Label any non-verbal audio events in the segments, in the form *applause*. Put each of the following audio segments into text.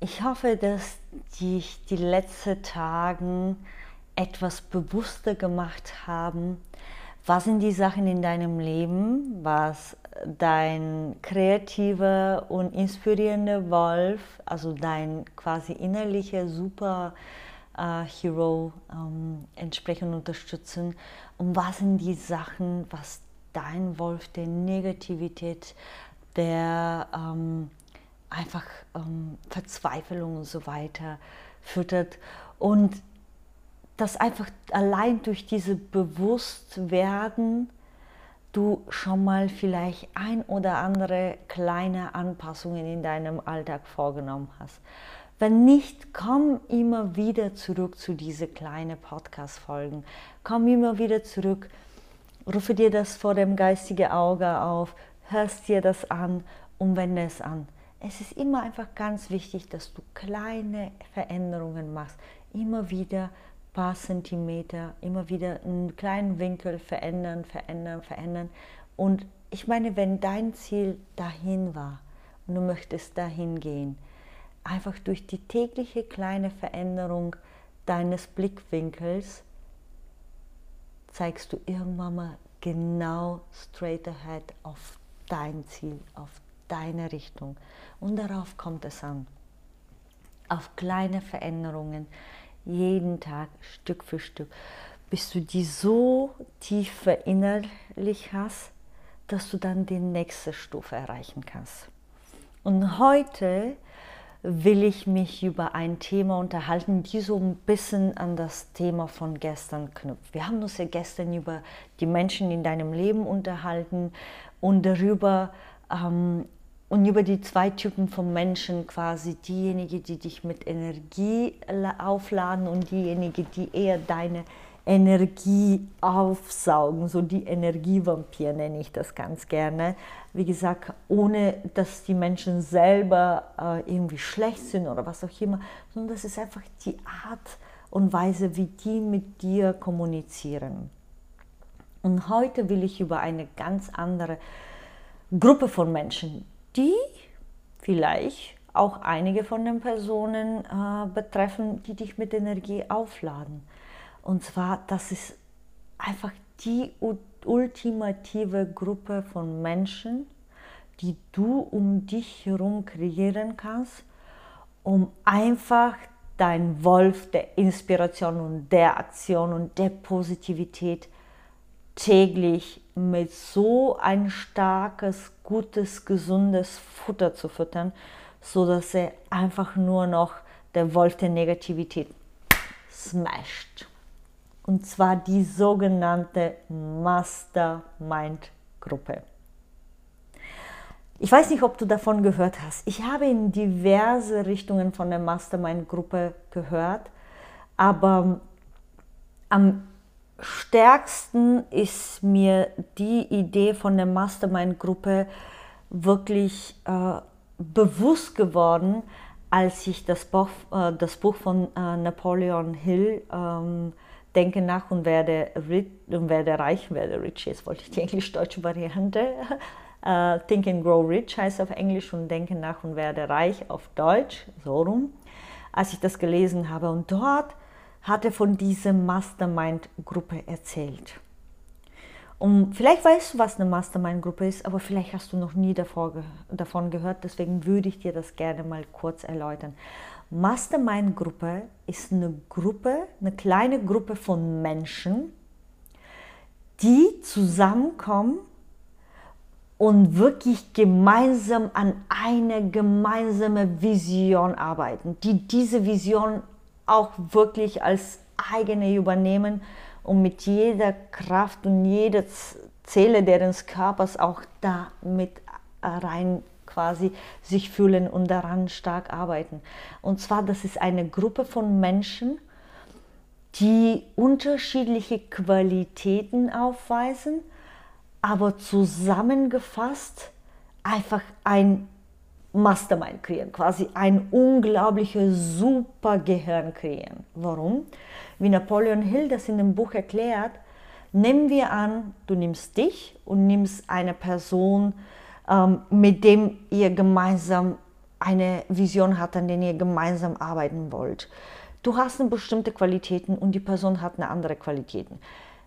Ich hoffe, dass dich die letzten Tage etwas bewusster gemacht haben. Was sind die Sachen in deinem Leben, was dein kreativer und inspirierender Wolf, also dein quasi innerlicher Superhero äh, ähm, entsprechend unterstützen? Und was sind die Sachen, was dein Wolf der Negativität, der ähm, einfach ähm, Verzweiflung und so weiter füttert. Und das einfach allein durch diese Bewusstwerden du schon mal vielleicht ein oder andere kleine Anpassungen in deinem Alltag vorgenommen hast. Wenn nicht, komm immer wieder zurück zu diese kleinen Podcast-Folgen. Komm immer wieder zurück, rufe dir das vor dem geistigen Auge auf, hörst dir das an und wende es an. Es ist immer einfach ganz wichtig, dass du kleine Veränderungen machst. Immer wieder ein paar Zentimeter, immer wieder einen kleinen Winkel verändern, verändern, verändern. Und ich meine, wenn dein Ziel dahin war und du möchtest dahin gehen, einfach durch die tägliche kleine Veränderung deines Blickwinkels zeigst du irgendwann mal genau straight ahead auf dein Ziel, auf deine Richtung. Und darauf kommt es an. Auf kleine Veränderungen, jeden Tag, Stück für Stück, bis du die so tief verinnerlich hast, dass du dann die nächste Stufe erreichen kannst. Und heute will ich mich über ein Thema unterhalten, die so ein bisschen an das Thema von gestern knüpft. Wir haben uns ja gestern über die Menschen in deinem Leben unterhalten und darüber, ähm, und über die zwei Typen von Menschen quasi, diejenigen, die dich mit Energie aufladen und diejenigen, die eher deine Energie aufsaugen, so die Energievampir nenne ich das ganz gerne. Wie gesagt, ohne dass die Menschen selber äh, irgendwie schlecht sind oder was auch immer, sondern das ist einfach die Art und Weise, wie die mit dir kommunizieren. Und heute will ich über eine ganz andere Gruppe von Menschen, die vielleicht auch einige von den Personen äh, betreffen, die dich mit Energie aufladen. Und zwar, das ist einfach die ultimative Gruppe von Menschen, die du um dich herum kreieren kannst, um einfach dein Wolf der Inspiration und der Aktion und der Positivität täglich mit so ein starkes, gutes, gesundes Futter zu füttern, so dass er einfach nur noch der Wolf der Negativität smasht. Und zwar die sogenannte Mastermind-Gruppe. Ich weiß nicht, ob du davon gehört hast. Ich habe in diverse Richtungen von der Mastermind-Gruppe gehört, aber am stärksten ist mir die Idee von der Mastermind-Gruppe wirklich äh, bewusst geworden, als ich das Buch, äh, das Buch von äh, Napoleon Hill ähm, Denke nach und werde, und werde reich, werde rich, jetzt wollte ich die englisch-deutsche Variante. Uh, *laughs* Think and Grow Rich heißt auf Englisch und Denke nach und werde reich auf Deutsch, so rum, als ich das gelesen habe. Und dort hat er von dieser Mastermind-Gruppe erzählt. Und vielleicht weißt du, was eine Mastermind-Gruppe ist, aber vielleicht hast du noch nie davon gehört, deswegen würde ich dir das gerne mal kurz erläutern. Mastermind-Gruppe ist eine Gruppe, eine kleine Gruppe von Menschen, die zusammenkommen und wirklich gemeinsam an eine gemeinsame Vision arbeiten, die diese Vision auch wirklich als eigene übernehmen und mit jeder Kraft und jeder Zelle deren Körpers auch da mit rein quasi sich fühlen und daran stark arbeiten. Und zwar, das ist eine Gruppe von Menschen, die unterschiedliche Qualitäten aufweisen, aber zusammengefasst einfach ein Mastermind kreieren, quasi ein unglaubliches Supergehirn kreieren. Warum? Wie Napoleon Hill das in dem Buch erklärt, nehmen wir an, du nimmst dich und nimmst eine Person, ähm, mit dem ihr gemeinsam eine Vision habt, an der ihr gemeinsam arbeiten wollt. Du hast eine bestimmte Qualitäten und die Person hat eine andere Qualitäten.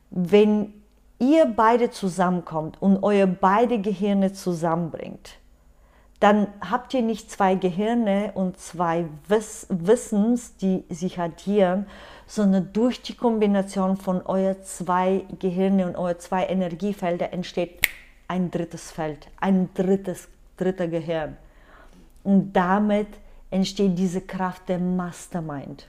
Wenn ihr beide zusammenkommt und eure beide Gehirne zusammenbringt, dann habt ihr nicht zwei Gehirne und zwei Wiss Wissens, die sich addieren, sondern durch die Kombination von euer zwei Gehirne und euer zwei Energiefelder entsteht ein drittes Feld, ein drittes, dritter Gehirn. Und damit entsteht diese Kraft der Mastermind.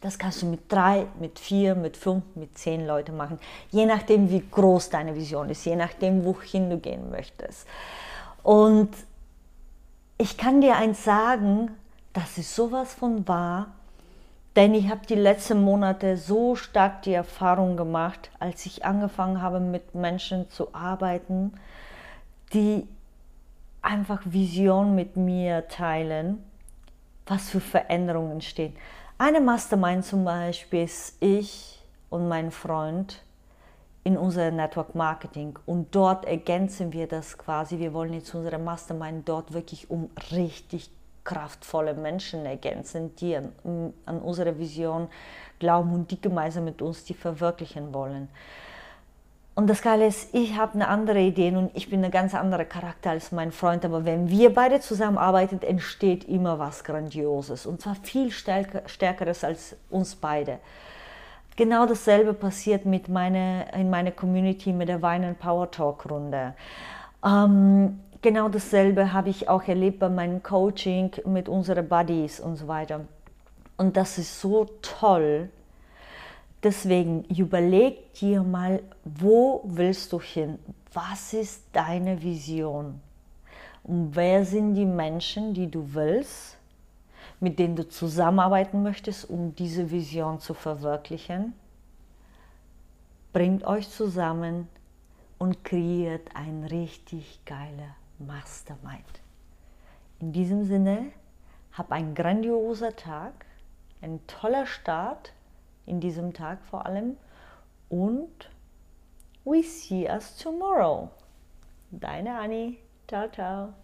Das kannst du mit drei, mit vier, mit fünf, mit zehn Leuten machen, je nachdem, wie groß deine Vision ist, je nachdem, wohin du gehen möchtest. Und ich kann dir eins sagen, das ist sowas von wahr, denn ich habe die letzten Monate so stark die Erfahrung gemacht, als ich angefangen habe, mit Menschen zu arbeiten, die einfach Vision mit mir teilen, was für Veränderungen entstehen. Eine Mastermind zum Beispiel ist ich und mein Freund in unser Network Marketing und dort ergänzen wir das quasi. Wir wollen jetzt unsere Mastermind dort wirklich um richtig kraftvolle Menschen ergänzen, die an, an unsere Vision glauben und die gemeinsam mit uns die verwirklichen wollen. Und das Geile ist, ich habe eine andere Idee und ich bin ein ganz anderer Charakter als mein Freund. Aber wenn wir beide zusammenarbeiten, entsteht immer was Grandioses. Und zwar viel stärker, Stärkeres als uns beide. Genau dasselbe passiert mit meine, in meiner Community mit der Wein Power Talk Runde. Ähm, genau dasselbe habe ich auch erlebt bei meinem Coaching mit unseren Buddies und so weiter. Und das ist so toll. Deswegen überleg dir mal, wo willst du hin? Was ist deine Vision? Und wer sind die Menschen, die du willst? Mit denen du zusammenarbeiten möchtest, um diese Vision zu verwirklichen. Bringt euch zusammen und kreiert ein richtig geiler Mastermind. In diesem Sinne, hab einen grandioser Tag, ein toller Start in diesem Tag vor allem und we see us tomorrow. Deine Annie. Ciao, ciao.